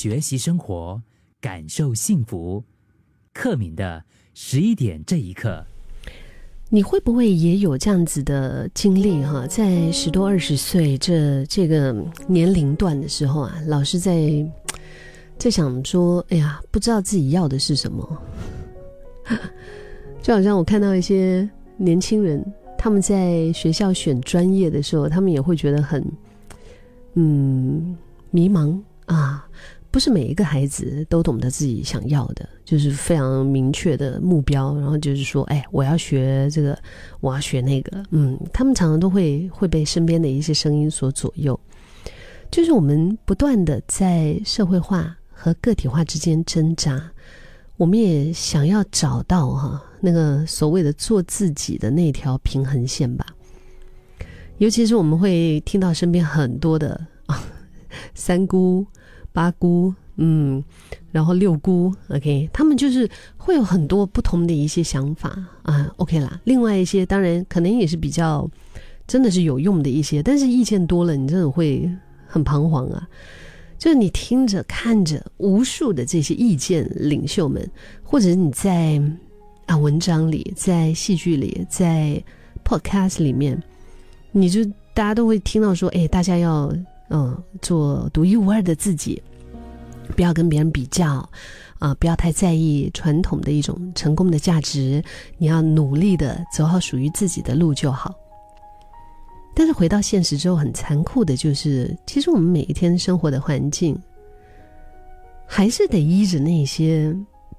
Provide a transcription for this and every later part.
学习生活，感受幸福。克敏的十一点这一刻，你会不会也有这样子的经历哈？在十多二十岁这这个年龄段的时候啊，老是在在想说，哎呀，不知道自己要的是什么。就好像我看到一些年轻人，他们在学校选专业的时候，他们也会觉得很嗯迷茫。不是每一个孩子都懂得自己想要的，就是非常明确的目标，然后就是说，哎，我要学这个，我要学那个。嗯，他们常常都会会被身边的一些声音所左右。就是我们不断的在社会化和个体化之间挣扎，我们也想要找到哈那个所谓的做自己的那条平衡线吧。尤其是我们会听到身边很多的啊 三姑。八姑，嗯，然后六姑，OK，他们就是会有很多不同的一些想法啊，OK 啦。另外一些当然可能也是比较真的是有用的一些，但是意见多了，你真的会很彷徨啊。就是你听着看着无数的这些意见领袖们，或者是你在啊文章里、在戏剧里、在 Podcast 里面，你就大家都会听到说，哎，大家要。嗯，做独一无二的自己，不要跟别人比较，啊，不要太在意传统的一种成功的价值，你要努力的走好属于自己的路就好。但是回到现实之后，很残酷的就是，其实我们每一天生活的环境，还是得依着那些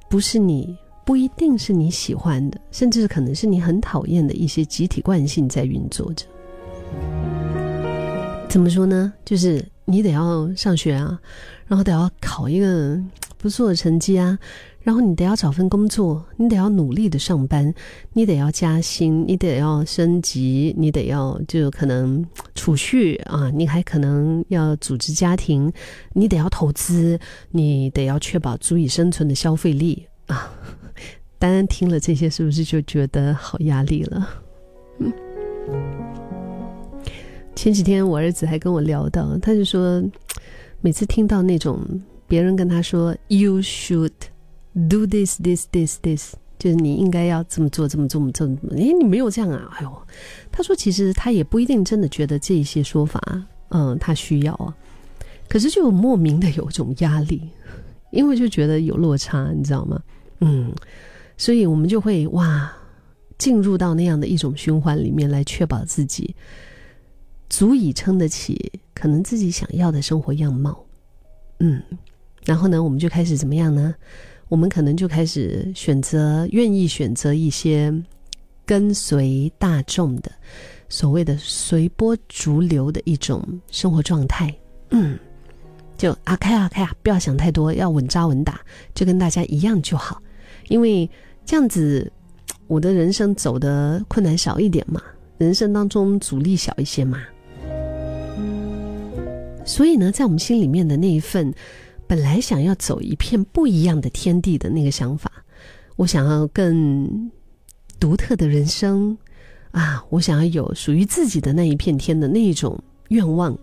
不是你不一定是你喜欢的，甚至可能是你很讨厌的一些集体惯性在运作着。怎么说呢？就是你得要上学啊，然后得要考一个 不错的成绩啊，然后你得要找份工作，你得要努力的上班，你得要加薪，你得要升级，你得要就可能 储蓄啊，你还可能要组织家庭，你得要投资，你得要确保足以生存的消费力啊。当然，听了这些，是不是就觉得好压力了？嗯。前几天我儿子还跟我聊到，他就说，每次听到那种别人跟他说 “you should do this this this this”，就是你应该要这么做，这么这么这么，哎，你没有这样啊？哎呦，他说其实他也不一定真的觉得这些说法，嗯，他需要啊，可是就莫名的有一种压力，因为就觉得有落差，你知道吗？嗯，所以我们就会哇，进入到那样的一种循环里面来确保自己。足以撑得起可能自己想要的生活样貌，嗯，然后呢，我们就开始怎么样呢？我们可能就开始选择，愿意选择一些跟随大众的所谓的随波逐流的一种生活状态，嗯，就啊开啊开啊，不要想太多，要稳扎稳打，就跟大家一样就好，因为这样子我的人生走的困难少一点嘛，人生当中阻力小一些嘛。所以呢，在我们心里面的那一份，本来想要走一片不一样的天地的那个想法，我想要更独特的人生啊，我想要有属于自己的那一片天的那一种愿望，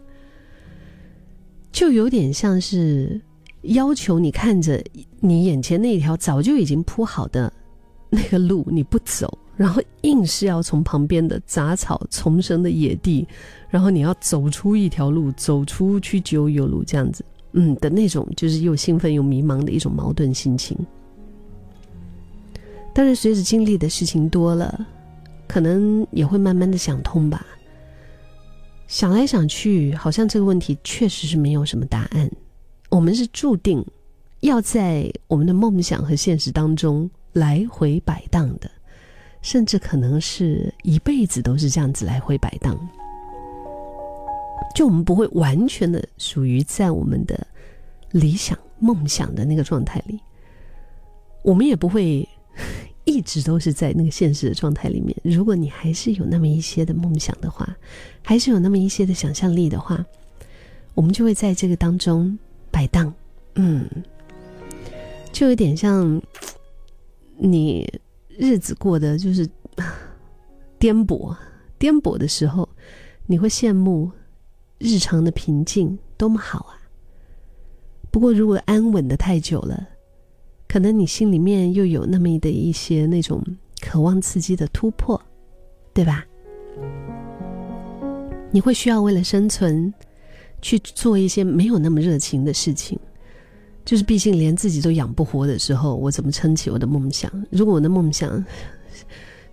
就有点像是要求你看着你眼前那条早就已经铺好的那个路，你不走。然后硬是要从旁边的杂草丛生的野地，然后你要走出一条路，走出去就有路这样子，嗯的那种，就是又兴奋又迷茫的一种矛盾心情。但是随着经历的事情多了，可能也会慢慢的想通吧。想来想去，好像这个问题确实是没有什么答案。我们是注定要在我们的梦想和现实当中来回摆荡的。甚至可能是一辈子都是这样子来回摆荡，就我们不会完全的属于在我们的理想梦想的那个状态里，我们也不会一直都是在那个现实的状态里面。如果你还是有那么一些的梦想的话，还是有那么一些的想象力的话，我们就会在这个当中摆荡。嗯，就有点像你。日子过得就是 颠簸，颠簸的时候，你会羡慕日常的平静多么好啊！不过如果安稳的太久了，可能你心里面又有那么的一些那种渴望刺激的突破，对吧？你会需要为了生存，去做一些没有那么热情的事情。就是毕竟连自己都养不活的时候，我怎么撑起我的梦想？如果我的梦想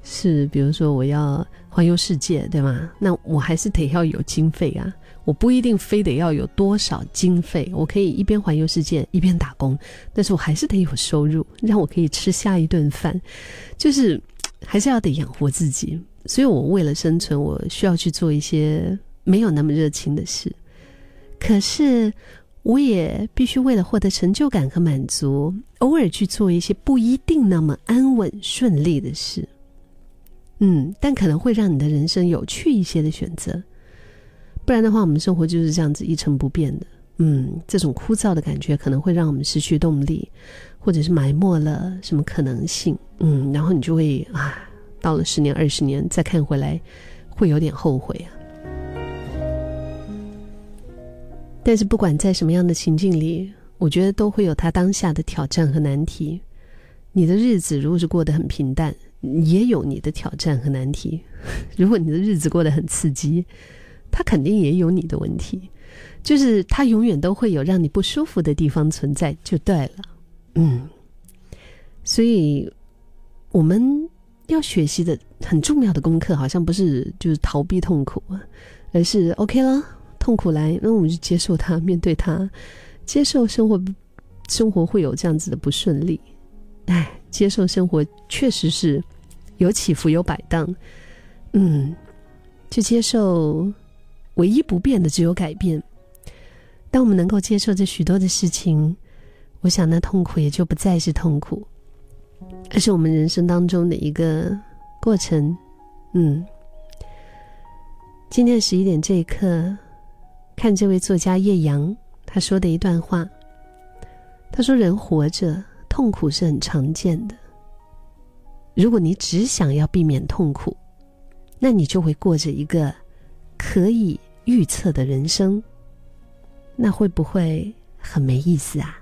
是，比如说我要环游世界，对吗？那我还是得要有经费啊。我不一定非得要有多少经费，我可以一边环游世界一边打工，但是我还是得有收入，让我可以吃下一顿饭。就是还是要得养活自己。所以我为了生存，我需要去做一些没有那么热情的事。可是。我也必须为了获得成就感和满足，偶尔去做一些不一定那么安稳顺利的事。嗯，但可能会让你的人生有趣一些的选择。不然的话，我们生活就是这样子一成不变的。嗯，这种枯燥的感觉可能会让我们失去动力，或者是埋没了什么可能性。嗯，然后你就会啊，到了十年、二十年再看回来，会有点后悔啊。但是不管在什么样的情境里，我觉得都会有他当下的挑战和难题。你的日子如果是过得很平淡，也有你的挑战和难题；如果你的日子过得很刺激，他肯定也有你的问题。就是他永远都会有让你不舒服的地方存在，就对了。嗯，所以我们要学习的很重要的功课，好像不是就是逃避痛苦，而是 OK 了。痛苦来，那我们就接受它，面对它，接受生活，生活会有这样子的不顺利，哎，接受生活确实是有起伏有摆荡，嗯，去接受，唯一不变的只有改变。当我们能够接受这许多的事情，我想那痛苦也就不再是痛苦，而是我们人生当中的一个过程。嗯，今天十一点这一刻。看这位作家叶阳他说的一段话，他说：“人活着，痛苦是很常见的。如果你只想要避免痛苦，那你就会过着一个可以预测的人生，那会不会很没意思啊？”